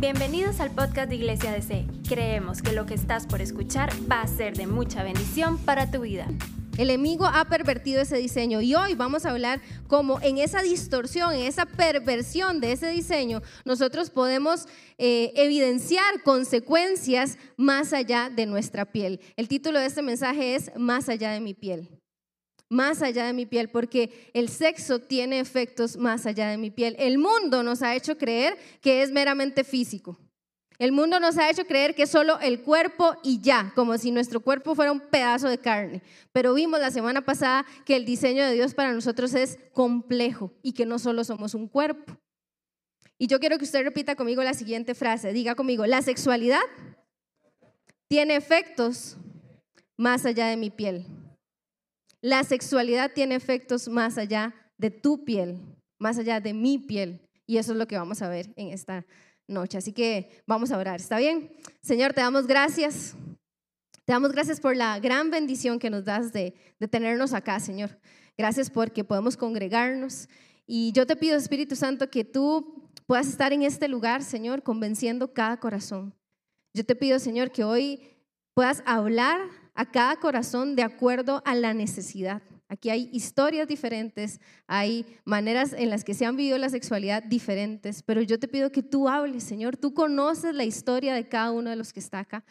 Bienvenidos al podcast de Iglesia DC. Creemos que lo que estás por escuchar va a ser de mucha bendición para tu vida. El enemigo ha pervertido ese diseño y hoy vamos a hablar cómo en esa distorsión, en esa perversión de ese diseño, nosotros podemos eh, evidenciar consecuencias más allá de nuestra piel. El título de este mensaje es Más allá de mi piel más allá de mi piel, porque el sexo tiene efectos más allá de mi piel. El mundo nos ha hecho creer que es meramente físico. El mundo nos ha hecho creer que es solo el cuerpo y ya, como si nuestro cuerpo fuera un pedazo de carne. Pero vimos la semana pasada que el diseño de Dios para nosotros es complejo y que no solo somos un cuerpo. Y yo quiero que usted repita conmigo la siguiente frase. Diga conmigo, la sexualidad tiene efectos más allá de mi piel. La sexualidad tiene efectos más allá de tu piel, más allá de mi piel. Y eso es lo que vamos a ver en esta noche. Así que vamos a orar. ¿Está bien? Señor, te damos gracias. Te damos gracias por la gran bendición que nos das de, de tenernos acá, Señor. Gracias porque podemos congregarnos. Y yo te pido, Espíritu Santo, que tú puedas estar en este lugar, Señor, convenciendo cada corazón. Yo te pido, Señor, que hoy puedas hablar a cada corazón de acuerdo a la necesidad. Aquí hay historias diferentes, hay maneras en las que se han vivido la sexualidad diferentes, pero yo te pido que tú hables, Señor. Tú conoces la historia de cada uno de los que está acá.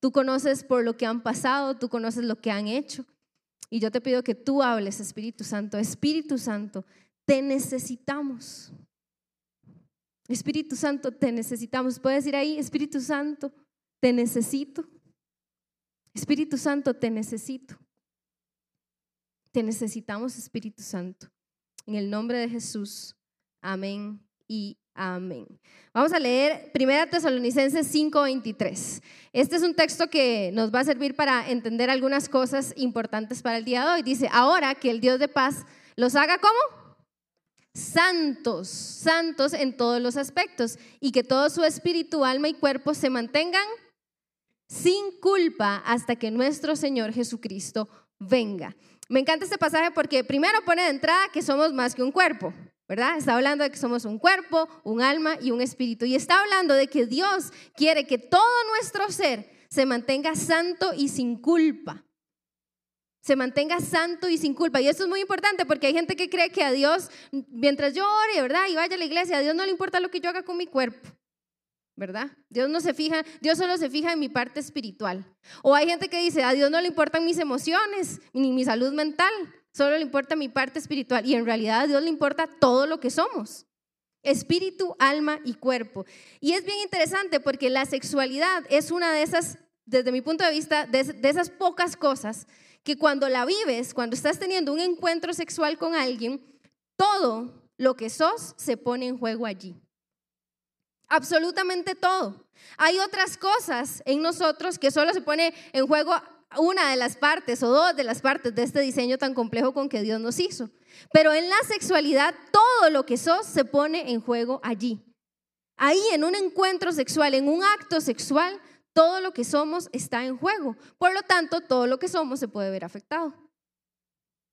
Tú conoces por lo que han pasado, tú conoces lo que han hecho. Y yo te pido que tú hables, Espíritu Santo. Espíritu Santo, te necesitamos. Espíritu Santo, te necesitamos. Puedes ir ahí, Espíritu Santo, te necesito. Espíritu Santo, te necesito. Te necesitamos, Espíritu Santo. En el nombre de Jesús. Amén y amén. Vamos a leer 1 Tesalonicenses 5:23. Este es un texto que nos va a servir para entender algunas cosas importantes para el día de hoy. Dice, ahora que el Dios de paz los haga como santos, santos en todos los aspectos y que todo su espíritu, alma y cuerpo se mantengan sin culpa hasta que nuestro Señor Jesucristo venga. Me encanta este pasaje porque primero pone de entrada que somos más que un cuerpo, ¿verdad? Está hablando de que somos un cuerpo, un alma y un espíritu. Y está hablando de que Dios quiere que todo nuestro ser se mantenga santo y sin culpa. Se mantenga santo y sin culpa. Y esto es muy importante porque hay gente que cree que a Dios, mientras yo ore, ¿verdad? Y vaya a la iglesia, a Dios no le importa lo que yo haga con mi cuerpo. ¿Verdad? Dios no se fija, Dios solo se fija en mi parte espiritual. O hay gente que dice, a Dios no le importan mis emociones ni mi salud mental, solo le importa mi parte espiritual. Y en realidad a Dios le importa todo lo que somos. Espíritu, alma y cuerpo. Y es bien interesante porque la sexualidad es una de esas, desde mi punto de vista, de, de esas pocas cosas que cuando la vives, cuando estás teniendo un encuentro sexual con alguien, todo lo que sos se pone en juego allí absolutamente todo. Hay otras cosas en nosotros que solo se pone en juego una de las partes o dos de las partes de este diseño tan complejo con que Dios nos hizo. Pero en la sexualidad todo lo que sos se pone en juego allí. Ahí en un encuentro sexual, en un acto sexual, todo lo que somos está en juego. Por lo tanto, todo lo que somos se puede ver afectado.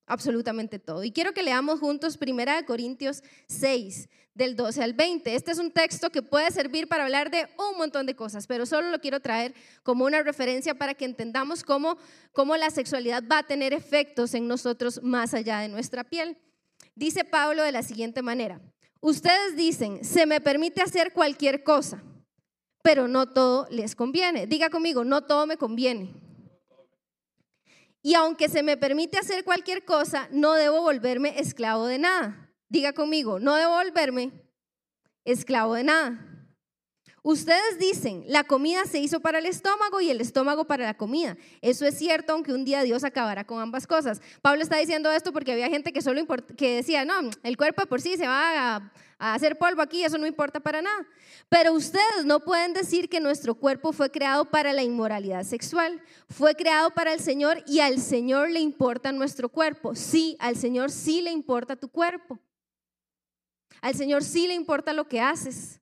Absolutamente todo. Y quiero que leamos juntos 1 Corintios 6, del 12 al 20. Este es un texto que puede servir para hablar de un montón de cosas, pero solo lo quiero traer como una referencia para que entendamos cómo, cómo la sexualidad va a tener efectos en nosotros más allá de nuestra piel. Dice Pablo de la siguiente manera, ustedes dicen, se me permite hacer cualquier cosa, pero no todo les conviene. Diga conmigo, no todo me conviene. Y aunque se me permite hacer cualquier cosa, no debo volverme esclavo de nada. Diga conmigo, no debo volverme esclavo de nada. Ustedes dicen, la comida se hizo para el estómago y el estómago para la comida. Eso es cierto, aunque un día Dios acabará con ambas cosas. Pablo está diciendo esto porque había gente que solo que decía, no, el cuerpo por sí se va a, a hacer polvo aquí, eso no importa para nada. Pero ustedes no pueden decir que nuestro cuerpo fue creado para la inmoralidad sexual. Fue creado para el Señor y al Señor le importa nuestro cuerpo. Sí, al Señor sí le importa tu cuerpo. Al Señor sí le importa lo que haces.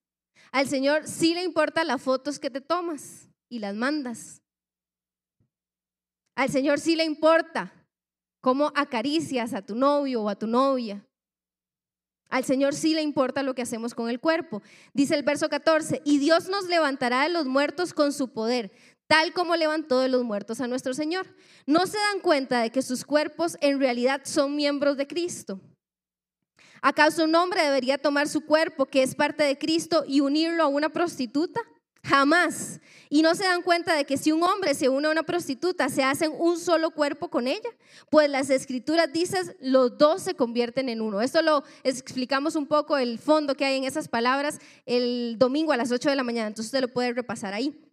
Al Señor sí le importa las fotos que te tomas y las mandas. Al Señor sí le importa cómo acaricias a tu novio o a tu novia. Al Señor sí le importa lo que hacemos con el cuerpo. Dice el verso 14, y Dios nos levantará de los muertos con su poder, tal como levantó de los muertos a nuestro Señor. ¿No se dan cuenta de que sus cuerpos en realidad son miembros de Cristo? ¿Acaso un hombre debería tomar su cuerpo, que es parte de Cristo, y unirlo a una prostituta? Jamás. Y no se dan cuenta de que si un hombre se une a una prostituta, se hacen un solo cuerpo con ella. Pues las escrituras dicen, los dos se convierten en uno. Esto lo explicamos un poco, el fondo que hay en esas palabras, el domingo a las 8 de la mañana. Entonces usted lo puede repasar ahí.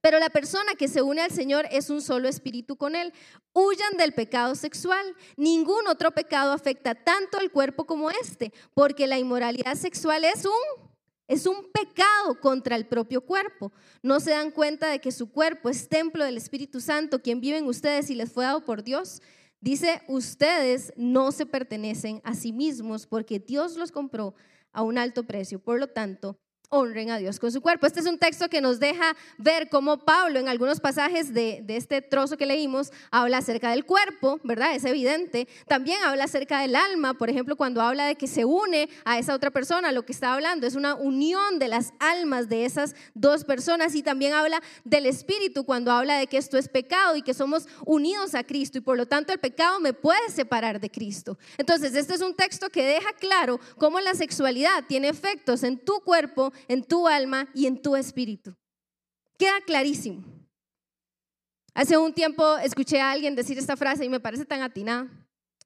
Pero la persona que se une al Señor es un solo espíritu con Él. Huyan del pecado sexual. Ningún otro pecado afecta tanto al cuerpo como este, porque la inmoralidad sexual es un, es un pecado contra el propio cuerpo. No se dan cuenta de que su cuerpo es templo del Espíritu Santo, quien vive en ustedes y les fue dado por Dios. Dice, ustedes no se pertenecen a sí mismos porque Dios los compró a un alto precio. Por lo tanto, honren a Dios con su cuerpo. Este es un texto que nos deja ver cómo Pablo en algunos pasajes de, este trozo que leímos habla acerca del cuerpo, ¿verdad? Es evidente. También habla acerca del alma, por ejemplo, cuando habla de que se une a esa otra persona, lo que está hablando es una unión de las almas de esas dos personas y también habla del espíritu cuando habla de que esto es pecado y que somos unidos a Cristo y por lo tanto el pecado me puede separar de Cristo. Entonces, este es un texto que deja claro cómo la sexualidad tiene efectos en tu cuerpo en tu alma y en tu espíritu. Queda clarísimo. Hace un tiempo escuché a alguien decir esta frase y me parece tan atinada.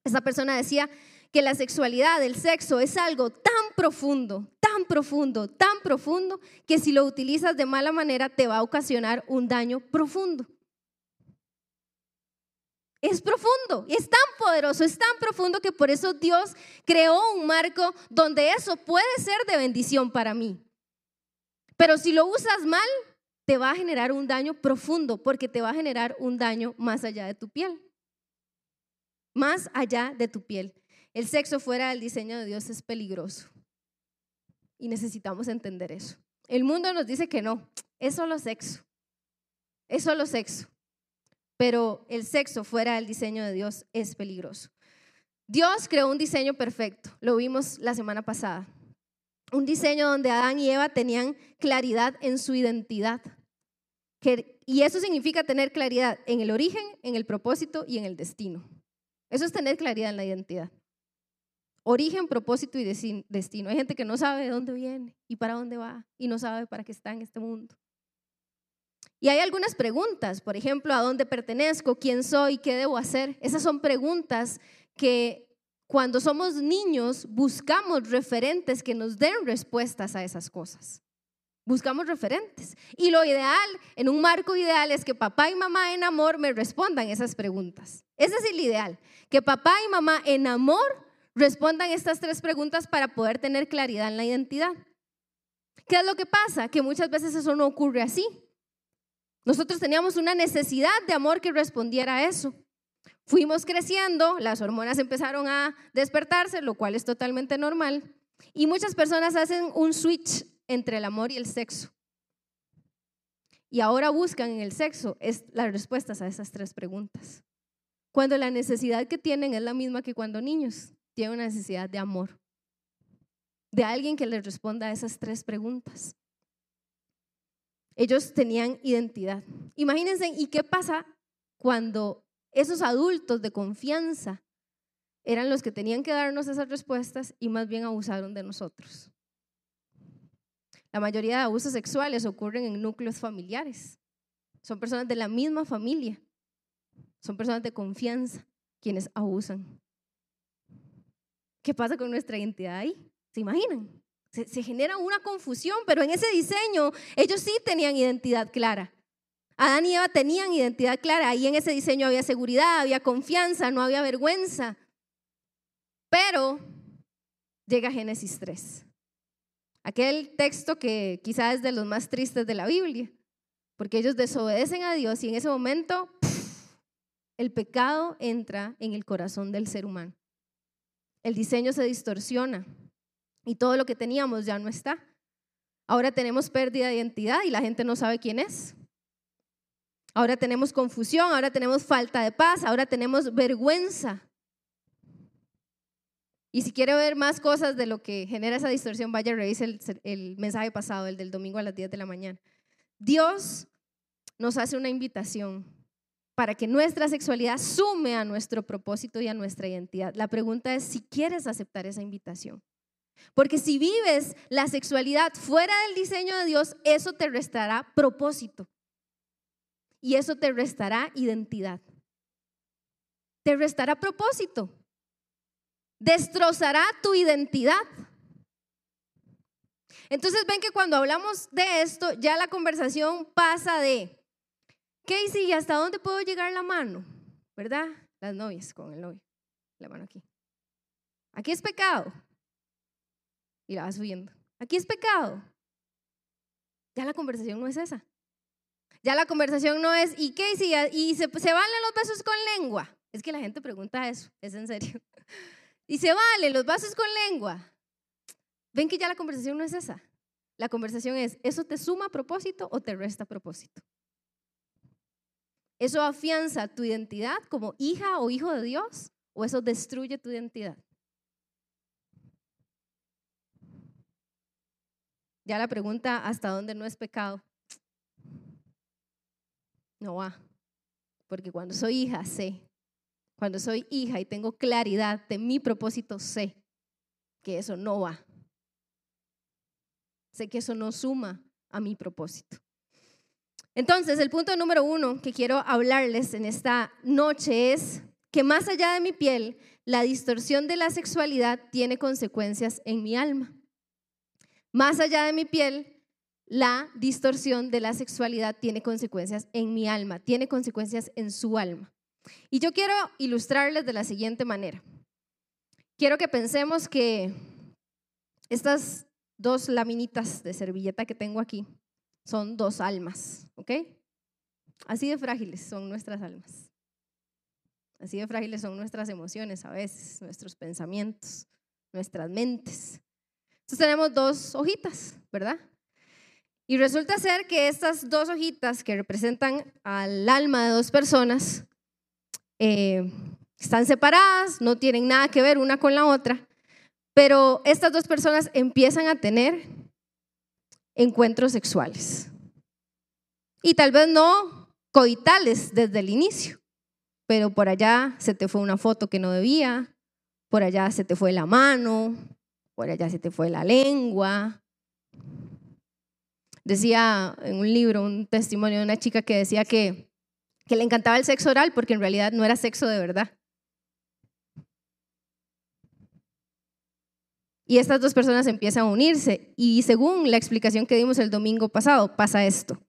Esta persona decía que la sexualidad, el sexo, es algo tan profundo, tan profundo, tan profundo, que si lo utilizas de mala manera te va a ocasionar un daño profundo. Es profundo, es tan poderoso, es tan profundo que por eso Dios creó un marco donde eso puede ser de bendición para mí. Pero si lo usas mal, te va a generar un daño profundo porque te va a generar un daño más allá de tu piel. Más allá de tu piel. El sexo fuera del diseño de Dios es peligroso. Y necesitamos entender eso. El mundo nos dice que no, es solo sexo. Es solo sexo. Pero el sexo fuera del diseño de Dios es peligroso. Dios creó un diseño perfecto, lo vimos la semana pasada un diseño donde Adán y Eva tenían claridad en su identidad. y eso significa tener claridad en el origen, en el propósito y en el destino. Eso es tener claridad en la identidad. Origen, propósito y destino. Hay gente que no sabe de dónde viene y para dónde va y no sabe para qué está en este mundo. Y hay algunas preguntas, por ejemplo, ¿a dónde pertenezco? ¿Quién soy? ¿Qué debo hacer? Esas son preguntas que cuando somos niños, buscamos referentes que nos den respuestas a esas cosas. Buscamos referentes. Y lo ideal, en un marco ideal, es que papá y mamá en amor me respondan esas preguntas. Ese es el ideal. Que papá y mamá en amor respondan estas tres preguntas para poder tener claridad en la identidad. ¿Qué es lo que pasa? Que muchas veces eso no ocurre así. Nosotros teníamos una necesidad de amor que respondiera a eso. Fuimos creciendo, las hormonas empezaron a despertarse, lo cual es totalmente normal. Y muchas personas hacen un switch entre el amor y el sexo. Y ahora buscan en el sexo las respuestas a esas tres preguntas. Cuando la necesidad que tienen es la misma que cuando niños tienen una necesidad de amor, de alguien que les responda a esas tres preguntas. Ellos tenían identidad. Imagínense, ¿y qué pasa cuando esos adultos de confianza eran los que tenían que darnos esas respuestas y más bien abusaron de nosotros. La mayoría de abusos sexuales ocurren en núcleos familiares. Son personas de la misma familia. Son personas de confianza quienes abusan. ¿Qué pasa con nuestra identidad ahí? ¿Se imaginan? Se, se, genera una confusión, pero en ese diseño ellos sí tenían identidad clara. Adán y Eva tenían identidad clara, ahí en ese diseño había seguridad, había confianza, no había vergüenza. Pero llega Génesis 3, aquel texto que quizás es de los más tristes de la Biblia, porque ellos desobedecen a Dios y en ese momento el pecado entra en el corazón del ser humano. El diseño se distorsiona y todo lo que teníamos ya no está. Ahora tenemos pérdida de identidad y la gente no sabe quién es. Ahora tenemos confusión, ahora tenemos falta de paz, ahora tenemos vergüenza. Y si quiere ver más cosas de lo que genera esa distorsión, vaya a revisar el, el mensaje pasado, el del domingo a las 10 de la mañana. Dios nos hace una invitación para que nuestra sexualidad sume a nuestro propósito y a nuestra identidad. La pregunta es si quieres aceptar esa invitación. Porque si vives la sexualidad fuera del diseño de Dios, eso te restará propósito. Y eso te restará identidad. Te restará propósito. Destrozará tu identidad. Entonces ven que cuando hablamos de esto, ya la conversación pasa de, Casey, ¿y hasta dónde puedo llegar la mano? ¿Verdad? Las novias con el novio. La mano aquí. Aquí es pecado. Y la vas subiendo. Aquí es pecado. Ya la conversación no es esa. Ya la conversación no es, ¿y qué? ¿Y se, se valen los besos con lengua? Es que la gente pregunta eso, es en serio. ¿Y se valen los besos con lengua? Ven que ya la conversación no es esa. La conversación es, ¿eso te suma propósito o te resta propósito? ¿Eso afianza tu identidad como hija o hijo de Dios o eso destruye tu identidad? Ya la pregunta, ¿hasta dónde no es pecado? No va. Porque cuando soy hija, sé. Cuando soy hija y tengo claridad de mi propósito, sé que eso no va. Sé que eso no suma a mi propósito. Entonces, el punto número uno que quiero hablarles en esta noche es que más allá de mi piel, la distorsión de la sexualidad tiene consecuencias en mi alma. Más allá de mi piel, la distorsión de la sexualidad tiene consecuencias en mi alma, tiene consecuencias en su alma. Y yo quiero ilustrarles de la siguiente manera. Quiero que pensemos que estas dos laminitas de servilleta que tengo aquí son dos almas, ¿ok? Así de frágiles son nuestras almas. Así de frágiles son nuestras emociones a veces, nuestros pensamientos, nuestras mentes. Entonces tenemos dos hojitas, ¿verdad? Y resulta ser que estas dos hojitas que representan al alma de dos personas eh, están separadas, no tienen nada que ver una con la otra, pero estas dos personas empiezan a tener encuentros sexuales. Y tal vez no coitales desde el inicio, pero por allá se te fue una foto que no debía, por allá se te fue la mano, por allá se te fue la lengua, Decía en un libro, un testimonio de una chica que decía que, que le encantaba el sexo oral porque en realidad no era sexo de verdad. Y estas dos personas empiezan a unirse y según la explicación que dimos el domingo pasado, pasa esto.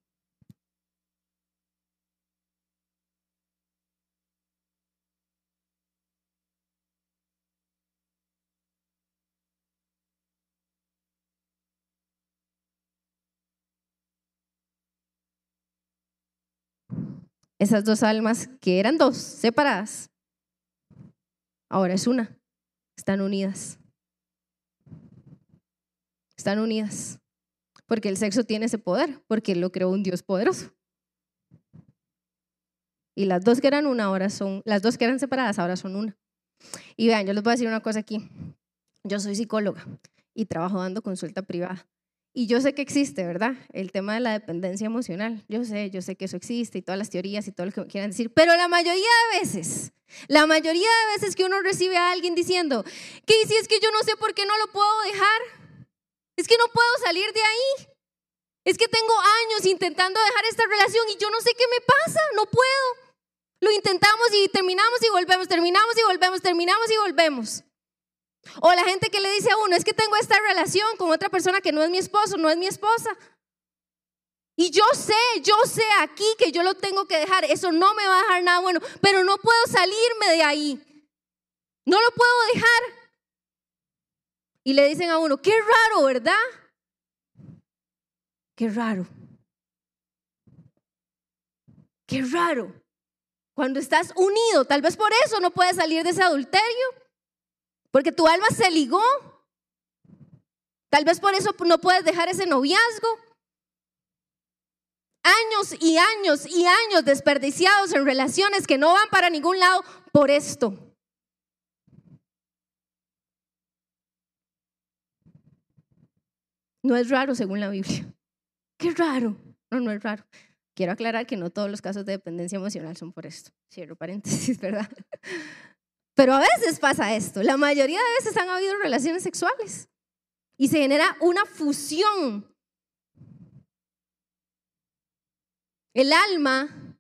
Esas dos almas que eran dos, separadas, ahora es una. Están unidas. Están unidas. Porque el sexo tiene ese poder, porque lo creó un Dios poderoso. Y las dos que eran una ahora son, las dos que eran separadas ahora son una. Y vean, yo les voy a decir una cosa aquí. Yo soy psicóloga y trabajo dando consulta privada. Y yo sé que existe, ¿verdad? El tema de la dependencia emocional. Yo sé, yo sé que eso existe y todas las teorías y todo lo que quieran decir. Pero la mayoría de veces, la mayoría de veces que uno recibe a alguien diciendo, ¿qué si es que yo no sé por qué no lo puedo dejar? Es que no puedo salir de ahí. Es que tengo años intentando dejar esta relación y yo no sé qué me pasa, no puedo. Lo intentamos y terminamos y volvemos, terminamos y volvemos, terminamos y volvemos. O la gente que le dice a uno, es que tengo esta relación con otra persona que no es mi esposo, no es mi esposa. Y yo sé, yo sé aquí que yo lo tengo que dejar. Eso no me va a dejar nada bueno, pero no puedo salirme de ahí. No lo puedo dejar. Y le dicen a uno, qué raro, ¿verdad? Qué raro. Qué raro. Cuando estás unido, tal vez por eso no puedes salir de ese adulterio. Porque tu alma se ligó. Tal vez por eso no puedes dejar ese noviazgo. Años y años y años desperdiciados en relaciones que no van para ningún lado por esto. No es raro según la Biblia. Qué raro. No, no es raro. Quiero aclarar que no todos los casos de dependencia emocional son por esto. Cierro paréntesis, ¿verdad? Pero a veces pasa esto. La mayoría de veces han habido relaciones sexuales y se genera una fusión. El alma,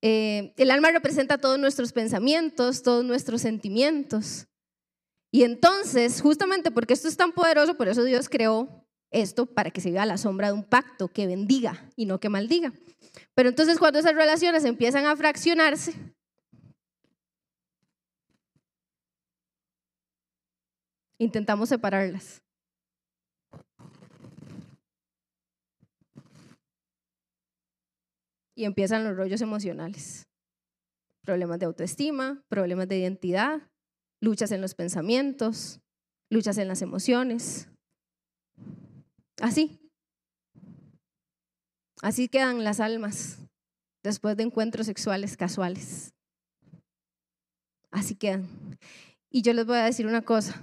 eh, el alma representa todos nuestros pensamientos, todos nuestros sentimientos. Y entonces, justamente porque esto es tan poderoso, por eso Dios creó esto para que se vea la sombra de un pacto que bendiga y no que maldiga. Pero entonces cuando esas relaciones empiezan a fraccionarse, intentamos separarlas. Y empiezan los rollos emocionales. Problemas de autoestima, problemas de identidad, luchas en los pensamientos, luchas en las emociones. Así. Así quedan las almas después de encuentros sexuales casuales. Así quedan. Y yo les voy a decir una cosa.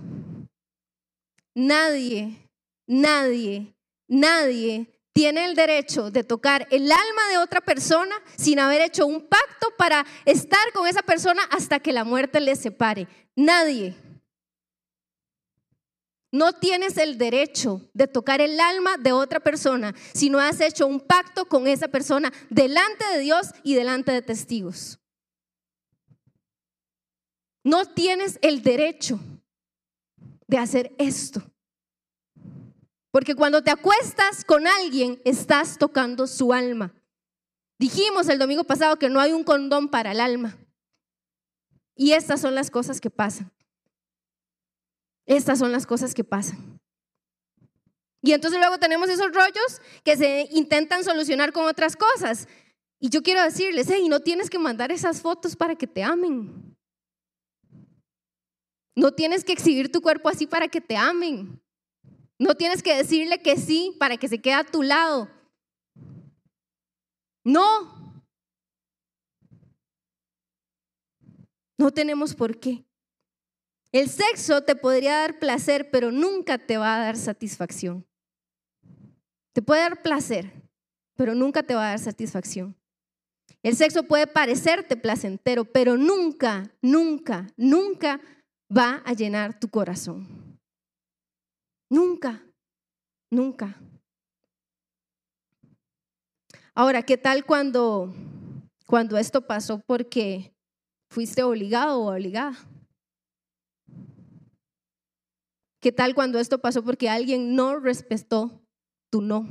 Nadie, nadie, nadie tiene el derecho de tocar el alma de otra persona sin haber hecho un pacto para estar con esa persona hasta que la muerte les separe. Nadie. No tienes el derecho de tocar el alma de otra persona si no has hecho un pacto con esa persona delante de Dios y delante de testigos. No tienes el derecho de hacer esto. Porque cuando te acuestas con alguien, estás tocando su alma. Dijimos el domingo pasado que no hay un condón para el alma. Y estas son las cosas que pasan. Estas son las cosas que pasan. Y entonces luego tenemos esos rollos que se intentan solucionar con otras cosas. Y yo quiero decirles, hey, no tienes que mandar esas fotos para que te amen. No tienes que exhibir tu cuerpo así para que te amen. No tienes que decirle que sí para que se quede a tu lado. No. No tenemos por qué. El sexo te podría dar placer, pero nunca te va a dar satisfacción. Te puede dar placer, pero nunca te va a dar satisfacción. El sexo puede parecerte placentero, pero nunca, nunca, nunca va a llenar tu corazón. Nunca, nunca. Ahora, ¿qué tal cuando, cuando esto pasó porque fuiste obligado o obligada? ¿Qué tal cuando esto pasó porque alguien no respetó tu no?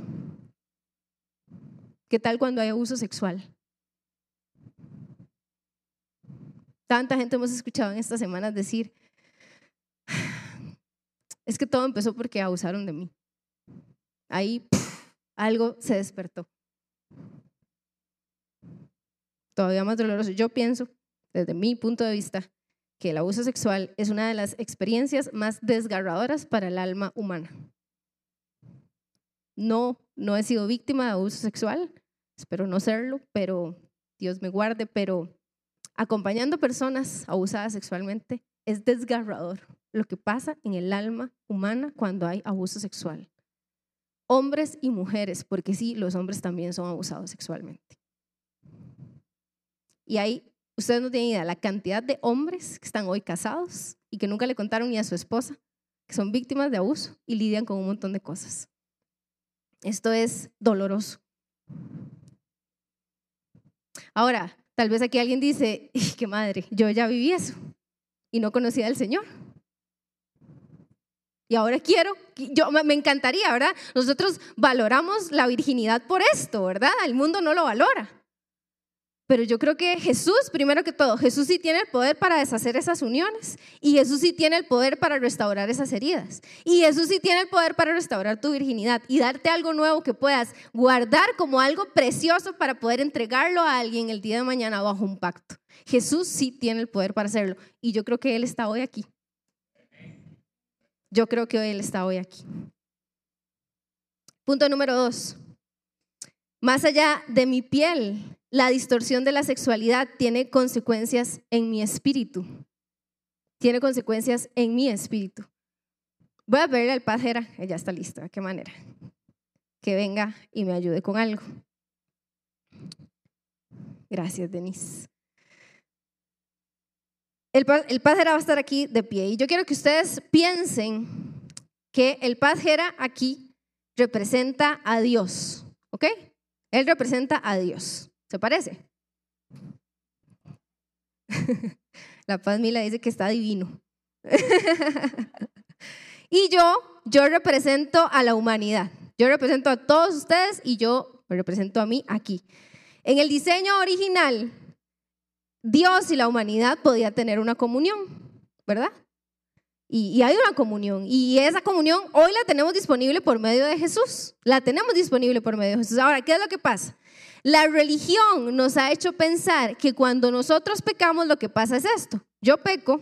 ¿Qué tal cuando hay abuso sexual? Tanta gente hemos escuchado en estas semanas decir, es que todo empezó porque abusaron de mí. Ahí algo se despertó. Todavía más doloroso. Yo pienso, desde mi punto de vista, que el abuso sexual es una de las experiencias más desgarradoras para el alma humana. No, no he sido víctima de abuso sexual, espero no serlo, pero Dios me guarde, pero acompañando personas abusadas sexualmente es desgarrador lo que pasa en el alma humana cuando hay abuso sexual. Hombres y mujeres, porque sí, los hombres también son abusados sexualmente. Y hay Ustedes no tienen idea la cantidad de hombres que están hoy casados y que nunca le contaron ni a su esposa, que son víctimas de abuso y lidian con un montón de cosas. Esto es doloroso. Ahora, tal vez aquí alguien dice, qué madre, yo ya viví eso y no conocía al Señor. Y ahora quiero, yo me encantaría, ¿verdad? Nosotros valoramos la virginidad por esto, ¿verdad? El mundo no lo valora. Pero yo creo que Jesús, primero que todo, Jesús sí tiene el poder para deshacer esas uniones y Jesús sí tiene el poder para restaurar esas heridas y Jesús sí tiene el poder para restaurar tu virginidad y darte algo nuevo que puedas guardar como algo precioso para poder entregarlo a alguien el día de mañana bajo un pacto. Jesús sí tiene el poder para hacerlo y yo creo que Él está hoy aquí. Yo creo que Él está hoy aquí. Punto número dos. Más allá de mi piel, la distorsión de la sexualidad tiene consecuencias en mi espíritu. Tiene consecuencias en mi espíritu. Voy a pedirle al pajera, ella está lista, ¿de qué manera? Que venga y me ayude con algo. Gracias, Denise. El, el pajera va a estar aquí de pie y yo quiero que ustedes piensen que el pajera aquí representa a Dios, ¿ok? Él representa a Dios. ¿Se parece? La paz Mila dice que está divino. y yo, yo represento a la humanidad. Yo represento a todos ustedes y yo me represento a mí aquí. En el diseño original, Dios y la humanidad podían tener una comunión, ¿verdad? Y, y, hay una comunión. Y esa comunión hoy la tenemos disponible por medio de Jesús. La tenemos disponible por medio de Jesús. Ahora, ¿qué es lo que pasa? La religión nos ha hecho pensar que cuando nosotros pecamos lo que pasa es esto. Yo peco.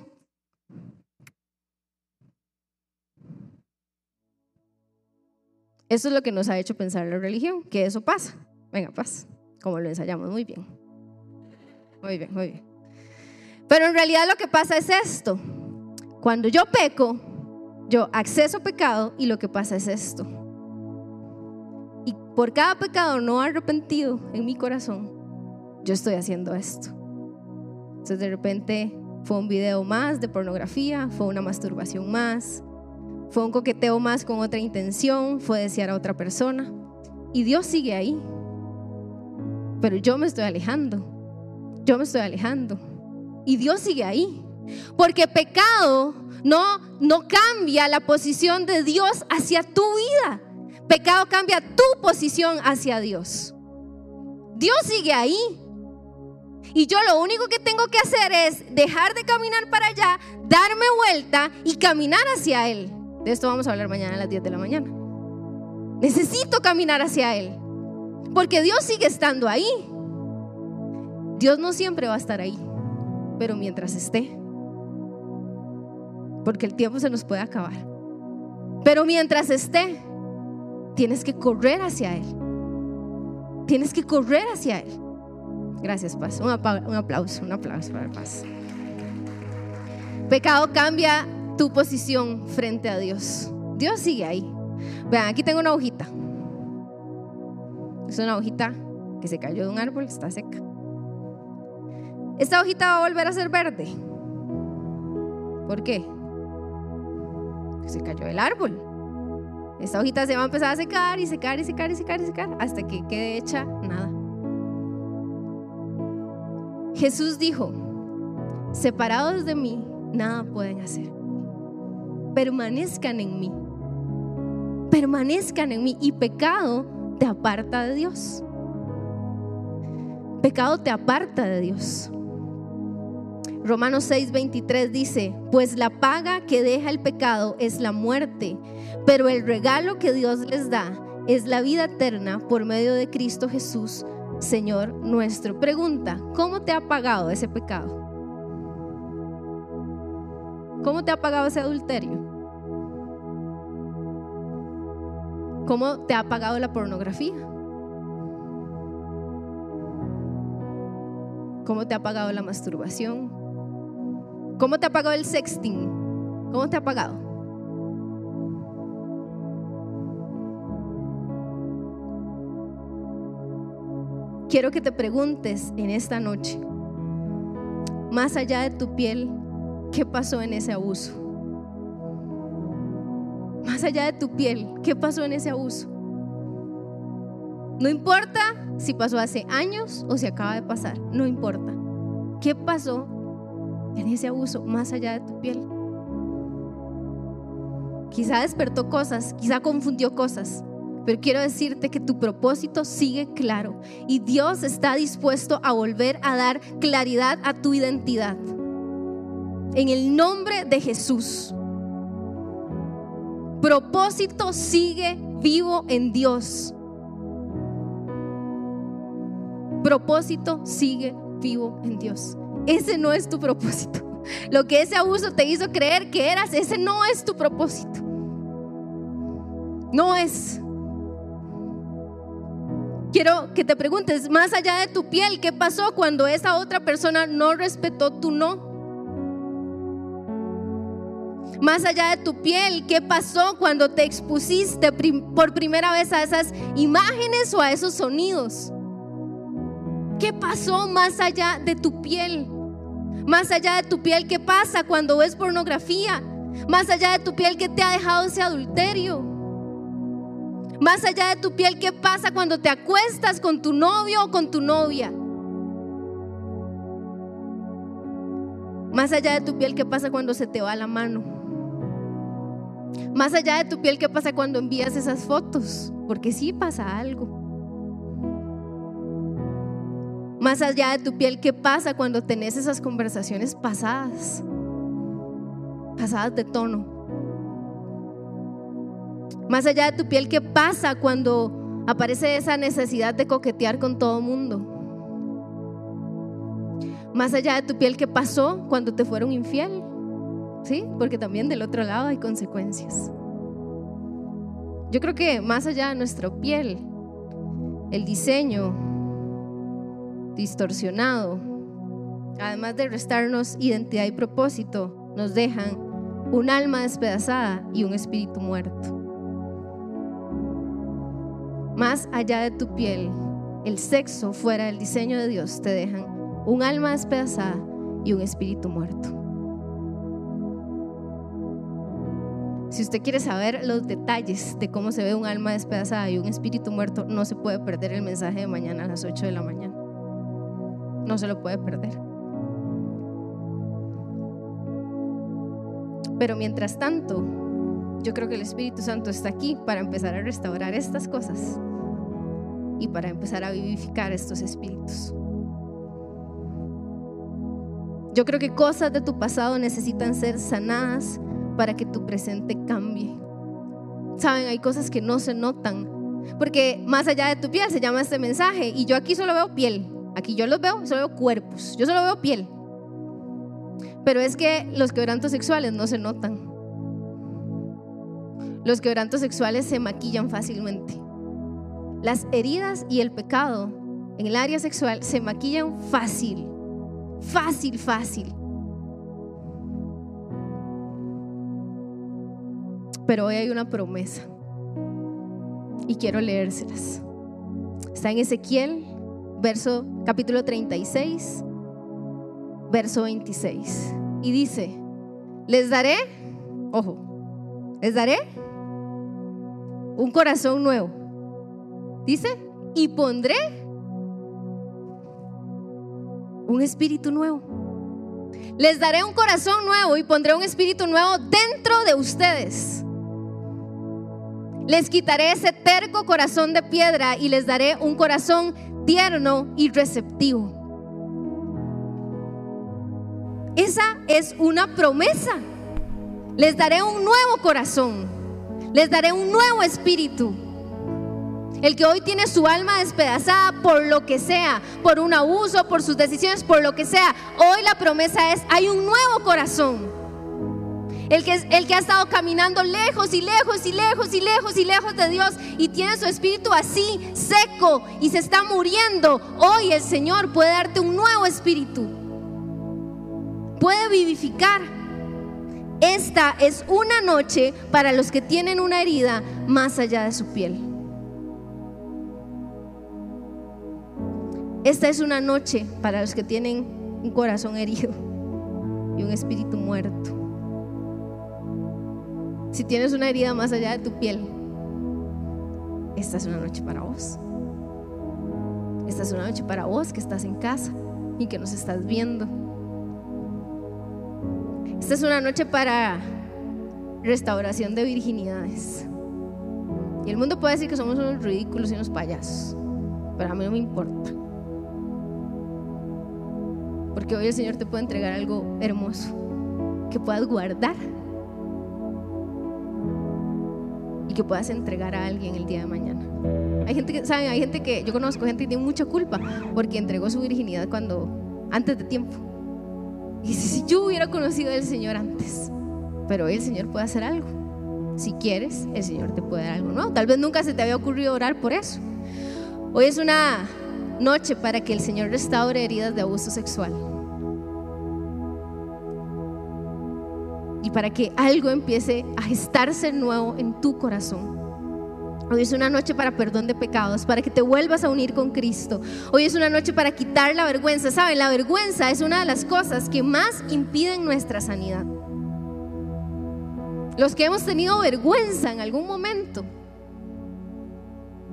Eso es lo que nos ha hecho pensar la religión, que eso pasa. Venga, paz, como lo ensayamos, muy bien. Muy bien, muy bien. Pero en realidad lo que pasa es esto. Cuando yo peco, yo acceso pecado y lo que pasa es esto por cada pecado no arrepentido en mi corazón, yo estoy haciendo esto. Entonces de repente fue un video más de pornografía, fue una masturbación más, fue un coqueteo más con otra intención, fue desear a otra persona. Y Dios sigue ahí. Pero yo me estoy alejando. Yo me estoy alejando. Y Dios sigue ahí. Porque pecado no, no cambia la posición de Dios hacia tu vida. Pecado cambia tu posición hacia Dios. Dios sigue ahí. Y yo lo único que tengo que hacer es dejar de caminar para allá, darme vuelta y caminar hacia Él. De esto vamos a hablar mañana a las 10 de la mañana. Necesito caminar hacia Él. Porque Dios sigue estando ahí. Dios no siempre va a estar ahí. Pero mientras esté. Porque el tiempo se nos puede acabar. Pero mientras esté, tienes que correr hacia Él. Tienes que correr hacia Él. Gracias, Paz. Un, aplauso, un aplauso para Paz. Pecado cambia tu posición frente a Dios. Dios sigue ahí. Vean, aquí tengo una hojita. Es una hojita que se cayó de un árbol, está seca. Esta hojita va a volver a ser verde. ¿Por qué? Se cayó del árbol. Esta hojita se va a empezar a secar y secar y secar y secar y secar hasta que quede hecha nada. Jesús dijo, separados de mí, nada pueden hacer. Permanezcan en mí. Permanezcan en mí. Y pecado te aparta de Dios. Pecado te aparta de Dios. Romanos 6:23 dice, pues la paga que deja el pecado es la muerte, pero el regalo que Dios les da es la vida eterna por medio de Cristo Jesús, Señor nuestro. Pregunta, ¿cómo te ha pagado ese pecado? ¿Cómo te ha pagado ese adulterio? ¿Cómo te ha pagado la pornografía? ¿Cómo te ha pagado la masturbación? ¿Cómo te ha pagado el sexting? ¿Cómo te ha pagado? Quiero que te preguntes en esta noche, más allá de tu piel, ¿qué pasó en ese abuso? Más allá de tu piel, ¿qué pasó en ese abuso? No importa si pasó hace años o si acaba de pasar, no importa. ¿Qué pasó en ese abuso más allá de tu piel. Quizá despertó cosas, quizá confundió cosas, pero quiero decirte que tu propósito sigue claro y Dios está dispuesto a volver a dar claridad a tu identidad. En el nombre de Jesús. Propósito sigue vivo en Dios. Propósito sigue vivo en Dios. Ese no es tu propósito. Lo que ese abuso te hizo creer que eras, ese no es tu propósito. No es. Quiero que te preguntes, más allá de tu piel, ¿qué pasó cuando esa otra persona no respetó tu no? Más allá de tu piel, ¿qué pasó cuando te expusiste por primera vez a esas imágenes o a esos sonidos? ¿Qué pasó más allá de tu piel? Más allá de tu piel, ¿qué pasa cuando ves pornografía? Más allá de tu piel, ¿qué te ha dejado ese adulterio? Más allá de tu piel, ¿qué pasa cuando te acuestas con tu novio o con tu novia? Más allá de tu piel, ¿qué pasa cuando se te va la mano? Más allá de tu piel, ¿qué pasa cuando envías esas fotos? Porque sí pasa algo. Más allá de tu piel, ¿qué pasa cuando tenés esas conversaciones pasadas? Pasadas de tono. Más allá de tu piel, ¿qué pasa cuando aparece esa necesidad de coquetear con todo mundo? Más allá de tu piel, ¿qué pasó cuando te fueron infiel? ¿Sí? Porque también del otro lado hay consecuencias. Yo creo que más allá de nuestra piel, el diseño distorsionado, además de restarnos identidad y propósito, nos dejan un alma despedazada y un espíritu muerto. Más allá de tu piel, el sexo fuera del diseño de Dios te dejan un alma despedazada y un espíritu muerto. Si usted quiere saber los detalles de cómo se ve un alma despedazada y un espíritu muerto, no se puede perder el mensaje de mañana a las 8 de la mañana. No se lo puede perder. Pero mientras tanto, yo creo que el Espíritu Santo está aquí para empezar a restaurar estas cosas y para empezar a vivificar estos espíritus. Yo creo que cosas de tu pasado necesitan ser sanadas para que tu presente cambie. Saben, hay cosas que no se notan, porque más allá de tu piel se llama este mensaje y yo aquí solo veo piel, aquí yo los veo, solo veo cuerpos, yo solo veo piel. Pero es que los quebrantos sexuales no se notan. Los quebrantos sexuales se maquillan fácilmente. Las heridas y el pecado en el área sexual se maquillan fácil, fácil, fácil. Pero hoy hay una promesa y quiero leérselas. Está en Ezequiel, verso capítulo 36, verso 26. Y dice, les daré, ojo, les daré un corazón nuevo. Dice, y pondré un espíritu nuevo. Les daré un corazón nuevo y pondré un espíritu nuevo dentro de ustedes. Les quitaré ese terco corazón de piedra y les daré un corazón tierno y receptivo. Esa es una promesa. Les daré un nuevo corazón. Les daré un nuevo espíritu. El que hoy tiene su alma despedazada por lo que sea, por un abuso, por sus decisiones, por lo que sea. Hoy la promesa es, hay un nuevo corazón. El que, el que ha estado caminando lejos y lejos y lejos y lejos y lejos de Dios y tiene su espíritu así, seco y se está muriendo. Hoy el Señor puede darte un nuevo espíritu. Puede vivificar. Esta es una noche para los que tienen una herida más allá de su piel. Esta es una noche para los que tienen un corazón herido y un espíritu muerto. Si tienes una herida más allá de tu piel, esta es una noche para vos. Esta es una noche para vos que estás en casa y que nos estás viendo. Esta es una noche para restauración de virginidades. Y el mundo puede decir que somos unos ridículos y unos payasos, pero a mí no me importa. Porque hoy el Señor te puede entregar algo hermoso que puedas guardar que puedas entregar a alguien el día de mañana. Hay gente que, ¿saben? Hay gente que, yo conozco gente que tiene mucha culpa porque entregó su virginidad cuando, antes de tiempo. Y si, yo hubiera conocido al Señor antes, pero hoy el Señor puede hacer algo. Si quieres, el Señor te puede dar algo nuevo. Tal vez nunca se te había ocurrido orar por eso. Hoy es una noche para que el Señor restaure heridas de abuso sexual. Y para que algo empiece a gestarse nuevo en tu corazón. Hoy es una noche para perdón de pecados, para que te vuelvas a unir con Cristo. Hoy es una noche para quitar la vergüenza. Saben, la vergüenza es una de las cosas que más impiden nuestra sanidad. Los que hemos tenido vergüenza en algún momento,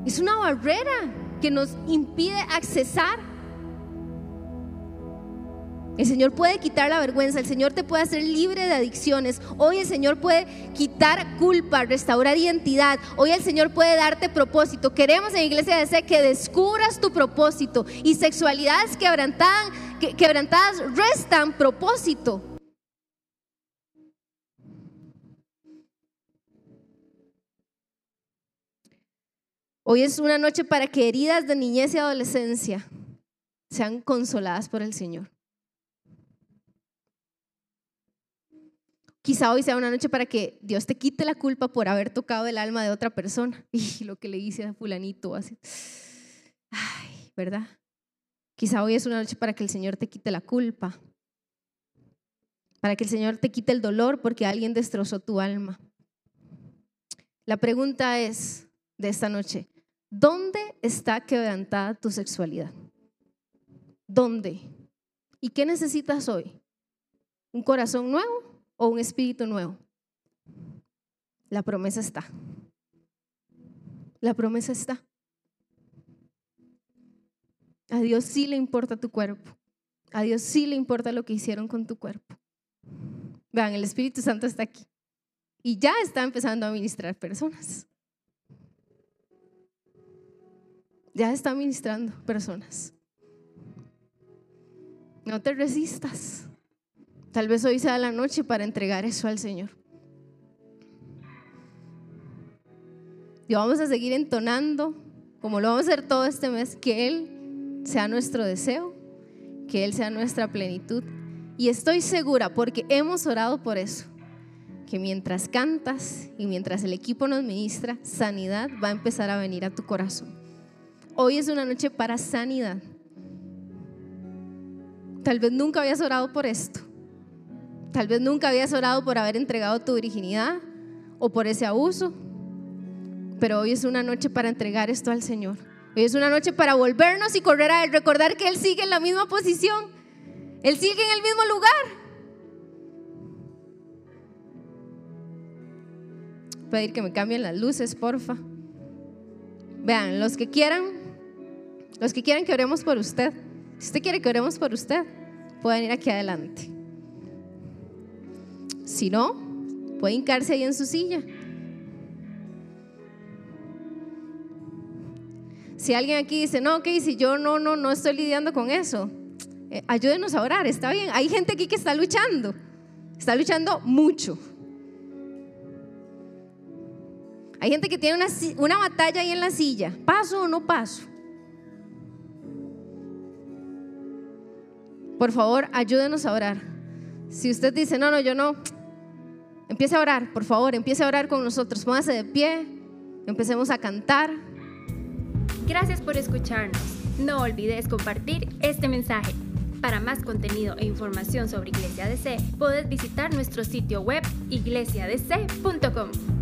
es una barrera que nos impide accesar el Señor puede quitar la vergüenza, el Señor te puede hacer libre de adicciones. Hoy el Señor puede quitar culpa, restaurar identidad. Hoy el Señor puede darte propósito. Queremos en Iglesia de que descubras tu propósito y sexualidades quebrantadas, quebrantadas restan propósito. Hoy es una noche para que heridas de niñez y adolescencia sean consoladas por el Señor. Quizá hoy sea una noche para que Dios te quite la culpa por haber tocado el alma de otra persona. Y lo que le hice a fulanito, así. Ay, ¿verdad? Quizá hoy es una noche para que el Señor te quite la culpa. Para que el Señor te quite el dolor porque alguien destrozó tu alma. La pregunta es de esta noche, ¿dónde está quebrantada tu sexualidad? ¿Dónde? ¿Y qué necesitas hoy? ¿Un corazón nuevo? O un espíritu nuevo? La promesa está. La promesa está. A Dios sí le importa tu cuerpo. A Dios sí le importa lo que hicieron con tu cuerpo. Vean, el Espíritu Santo está aquí. Y ya está empezando a ministrar personas. Ya está ministrando personas. No te resistas. Tal vez hoy sea la noche para entregar eso al Señor. Y vamos a seguir entonando, como lo vamos a hacer todo este mes, que Él sea nuestro deseo, que Él sea nuestra plenitud. Y estoy segura, porque hemos orado por eso, que mientras cantas y mientras el equipo nos ministra, sanidad va a empezar a venir a tu corazón. Hoy es una noche para sanidad. Tal vez nunca habías orado por esto. Tal vez nunca habías orado por haber entregado tu virginidad o por ese abuso, pero hoy es una noche para entregar esto al Señor. Hoy es una noche para volvernos y correr a Él, recordar que Él sigue en la misma posición, Él sigue en el mismo lugar. Pedir que me cambien las luces, porfa. Vean, los que quieran, los que quieran que oremos por usted, si usted quiere que oremos por usted, pueden ir aquí adelante. Si no, puede hincarse ahí en su silla. Si alguien aquí dice, no, ok, si yo no, no, no estoy lidiando con eso, eh, ayúdenos a orar, está bien. Hay gente aquí que está luchando, está luchando mucho. Hay gente que tiene una, una batalla ahí en la silla, paso o no paso. Por favor, ayúdenos a orar. Si usted dice, no, no, yo no, empiece a orar, por favor, empiece a orar con nosotros. Póngase de pie, empecemos a cantar. Gracias por escucharnos. No olvides compartir este mensaje. Para más contenido e información sobre Iglesia DC, puedes visitar nuestro sitio web iglesiadc.com.